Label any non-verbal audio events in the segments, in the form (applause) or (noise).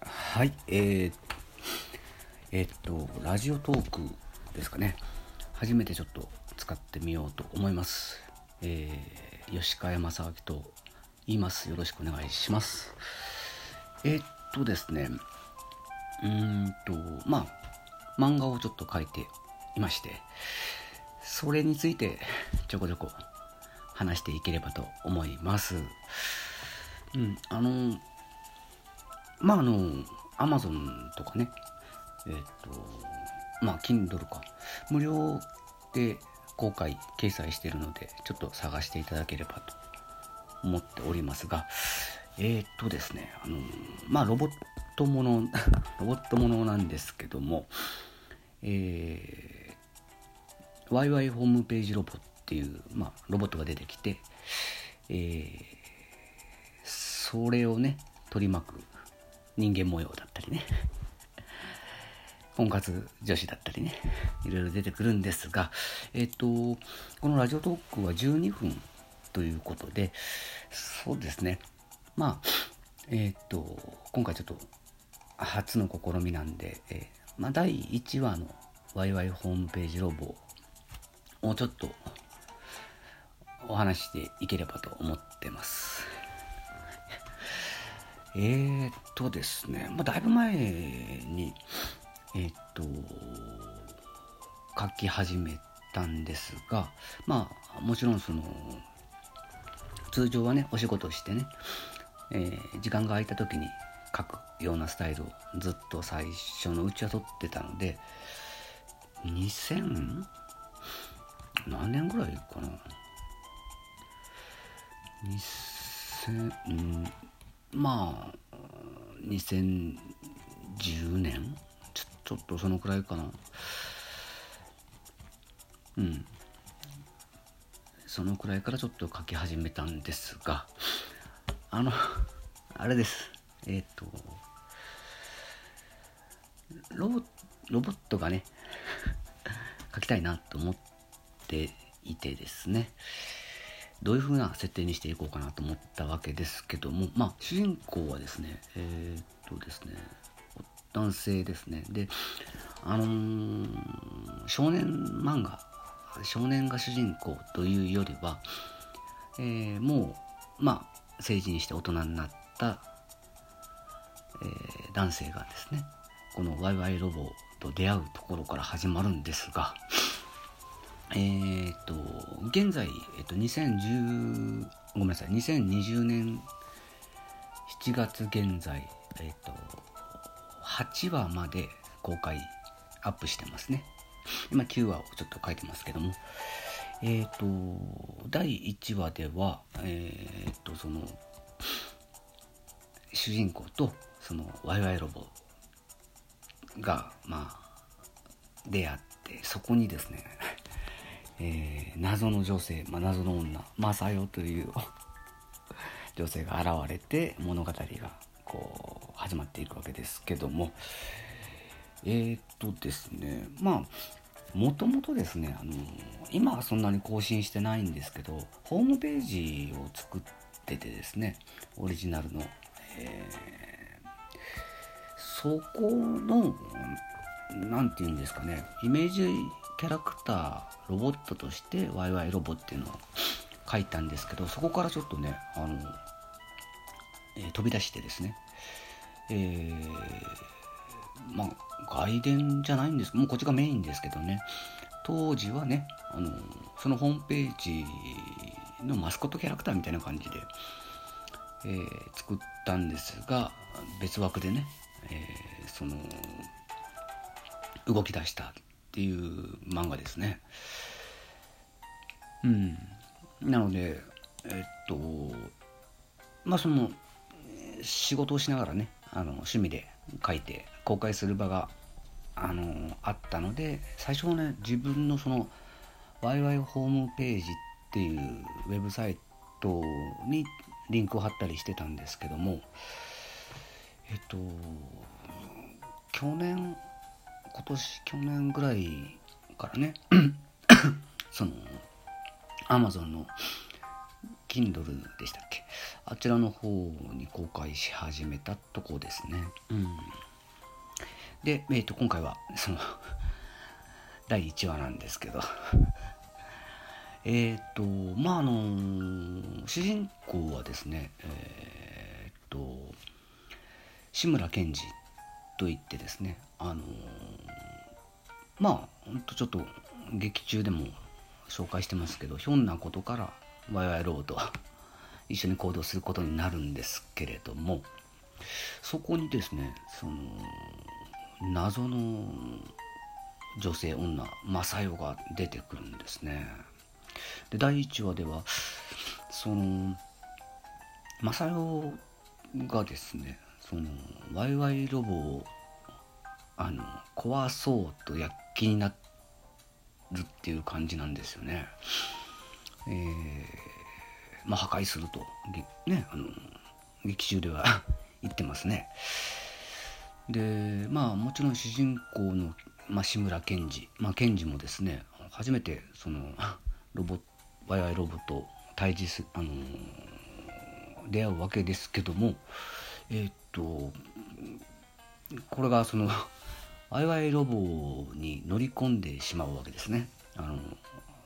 はいえー、えー、っとラジオトークですかね。初めてちょっと使ってみようと思います。えー、吉川正明と言います。よろしくお願いします。えー、っとですね。うーんとまあ漫画をちょっと書いていましてそれについてちょこちょこ話していければと思います。うんあのまああの、アマゾンとかね、えっ、と、まあ、Kindle か、無料で公開、掲載しているので、ちょっと探していただければと思っておりますが、えっ、とですね、あの、まあ、ロボットもの、(laughs) ロボットものなんですけども、えー、ワイワイホームページロボっていう、まあ、ロボットが出てきて、えー、それをね、取り巻く人間模様だったりね。(laughs) 婚活女子だったりね。いろいろ出てくるんですがえっ、とこのラジオトークは12分ということでそうですね。まあえっ、と今回ちょっと初の試みなんで、えー、まあ、第1話のワイワイホームページロボをちょっとお話していければと思ってます。えー、っとですね、まあ、だいぶ前に、えー、っと、書き始めたんですが、まあ、もちろんその、通常はね、お仕事してね、えー、時間が空いた時に書くようなスタイルをずっと最初のうちは取ってたので、2000何年ぐらいかな。2000、うんまあ2010年ちょちょっとそのくらいかな。うん。そのくらいからちょっと書き始めたんですがあのあれです。えっ、ー、とロボロボットがね書きたいなと思っていてですね。どういう風な設定にしていこうかなと思ったわけですけども、まあ、主人公はですね、えー、っとですね、男性ですね。で、あのー、少年漫画、少年が主人公というよりは、えー、もう、まあ、成人して大人になった、えー、男性がですね、このワイワイロボと出会うところから始まるんですが、えー、っと、現在、えっと、2010、ごめんなさい、2020年7月現在、えっと、8話まで公開アップしてますね。今9話をちょっと書いてますけども、えっ、と、第1話では、えっ、と、その、主人公と、その、ワイワイロボが、まあ、出会って、そこにですね、えー、謎の女性、まあ、謎の女マサヨという (laughs) 女性が現れて物語がこう始まっていくわけですけどもえー、っとですねまあもともとですねあの今はそんなに更新してないんですけどホームページを作っててですねオリジナルの、えー、そこの何て言うんですかねイメージキャラクターロボットとしてワイワイロボっていうのを書いたんですけどそこからちょっとねあの、えー、飛び出してですね。えー、まあ外伝じゃないんですもうこっちがメインですけどね。当時はねあのそのホームページのマスコットキャラクターみたいな感じで、えー、作ったんですが別枠でね、えー、その動き出したっていう漫画ですね。うん。なので、えっと、まあその、仕事をしながらね、あの趣味で書いて公開する場があのあったので最初はね自分のそのワイワイホームページっていうウェブサイトにリンクを貼ったりしてたんですけどもえっと去年今年去年ぐらいからね (coughs) そのアマゾンの Kindle でしたっけ？あちらの方に公開し始めたとこですね。うん、で、えーと、今回はその (laughs) 第1話なんですけど。(laughs) えっとまああの主人公はですねえっ、と志村けんじといってですねあのまあほんとちょっと劇中でも紹介してますけどひょんなことからワイワイローと一緒に行動することになるんですけれどもそこにですねその謎の女性女正代が出てくるんですね。で第1話ではその正代がですねそのワイワイロボをあの壊そうと躍起になるっていう感じなんですよね。えー、まあ破壊するとねあの劇中では (laughs) 言ってますね。でまあもちろん主人公の、まあ、志村けんじ、まあ、ケンジもですね初めてその (laughs) ロボワイワイロボと対峙すあの出会うわけですけどもえー、とこれがその (laughs) ワイワイロボに乗り込んでしまうわけですね。あの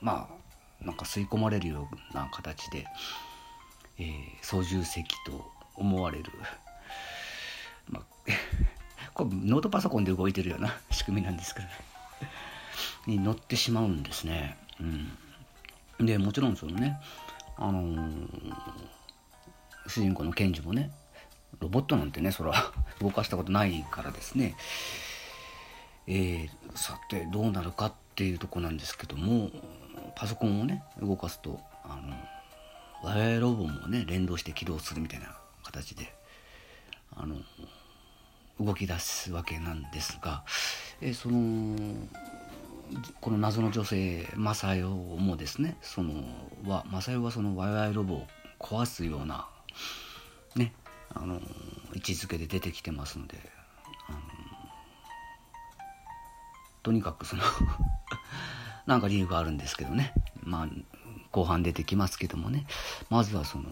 まあなんか吸い込まれるような形で、えー、操縦席と思われる、まあ、(laughs) これノートパソコンで動いてるような (laughs) 仕組みなんですけどねに乗ってしまうんですね。うん、でもちろんそのね、あのー、主人公のケンジもねロボットなんてねそら (laughs) 動かしたことないからですね。えー、さてどうなるかっていうとこなんですけどもパソコンをね動かすとあの我々ロボもね連動して起動するみたいな形であの動き出すわけなんですが、えー、そのこの謎の女性マサヨもですねそのはマサヨはその我々ロボを壊すようなねあの位置づけで出てきてますのであのとにかくその (laughs) なんか理由があるんですけどね。まあ後半出てきますけどもね。まずはその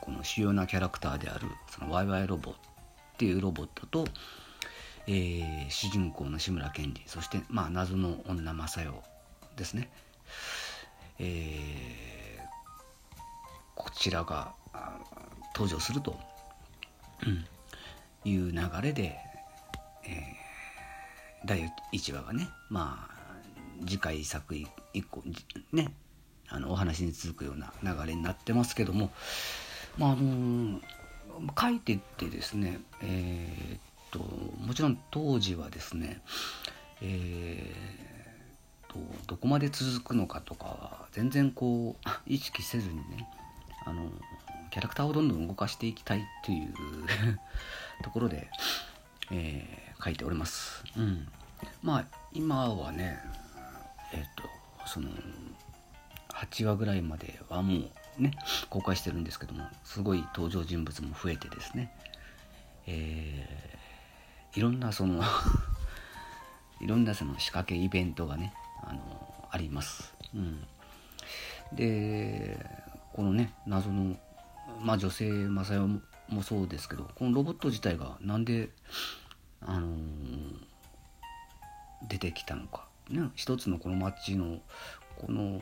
この主要なキャラクターであるそのワイワイロボっていうロボットと、えー、主人公の志村けんじそしてまあ謎の女正代ですね、えー、こちらが登場すると。いう流れで、えー、第1話がねまあ次回作以降ねあのお話に続くような流れになってますけどもまああの書いてってですねえー、ともちろん当時はですねえー、とどこまで続くのかとかは全然こう (laughs) 意識せずにねあのキャラクターをどんどん動かしていきたいっていう (laughs) ところで、えー、書いております。うん、まあ今はねえっ、ー、とその8話ぐらいまではもうね公開してるんですけどもすごい登場人物も増えてですね、えー、いろんなその (laughs) いろんなその仕掛けイベントがねあのあります。うん、でこのね謎のまあ女性マサヨもそうですけどこのロボット自体がなんで、あのー、出てきたのか、ね、一つのこの町のこの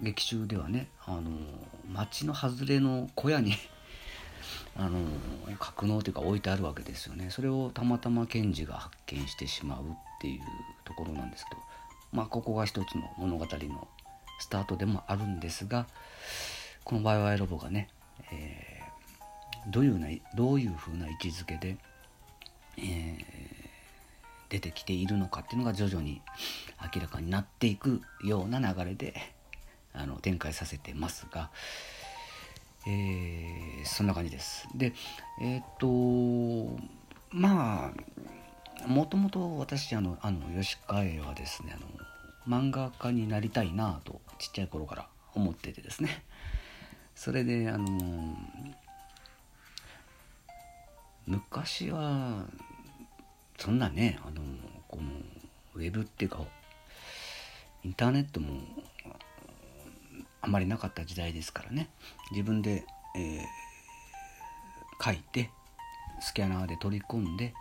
劇中ではね、あのー、町の外れの小屋に (laughs) あのー、格納というか置いてあるわけですよね。それをたまたま検事が発見してしまうっていうところなんですけどまあここが一つの物語のスタートでもあるんですがこのワイワイロボがねえー、どういうなどういうふうな位置づけで、えー、出てきているのかっていうのが徐々に明らかになっていくような流れで (laughs) あの展開させてますが、えー、そんな感じです。でえっ、とまあもともと私あのあの吉川はですねあの漫画家になりたいなとちっちゃい頃から思っててですねそれであの昔はそんなねあのこのウェブっていうかインターネットもあまりなかった時代ですからね。自分で、えー、書いてスキャナーで取り込んで、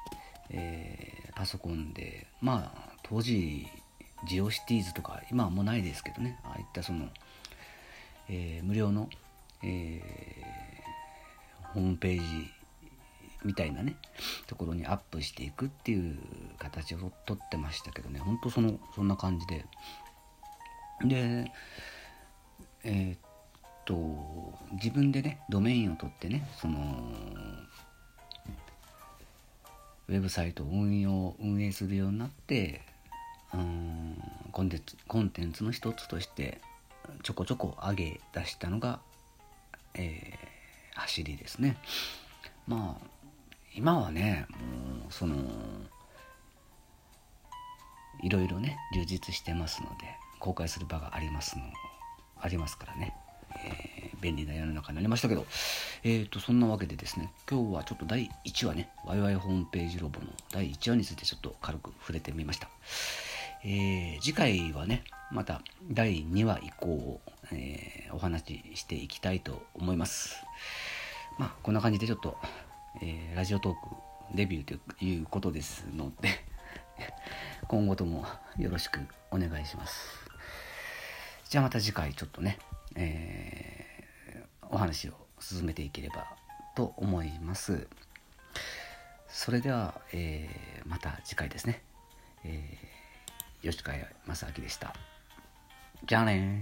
えー、パソコンでまあ当時ジオシティーズとか今はもうないですけどね。ああいったその、えー、無料の、えー、ホームページみたいなねところにアップしていくっていう形をとってましたけどねほんとそのそんな感じで。でえー、っと自分でねドメインを取ってねそのウェブサイトを運用運営するようになってうんコンテンツコンテンツの一つとしてちょこちょこ上げ出したのが、えー、走りですね。まあ今はねもうそのいろいろね充実してますので公開する場がありますのありますからね、えー、便利な世の中になりましたけど。えーとそんなわけでですね今日はちょっと第1話ねワイワイホームページロボの第1話についてちょっと軽く触れてみました、えー、次回はねまた第2話以降を、えー、お話ししていきたいと思いますまあこんな感じでちょっとえー、ラジオトークデビューということですので今後ともよろしくお願いします。じゃあまた次回ちょっとね、えー、お話を進めていければと思います。それでは、えー、また次回ですね。えー、吉川正明でした。じゃあね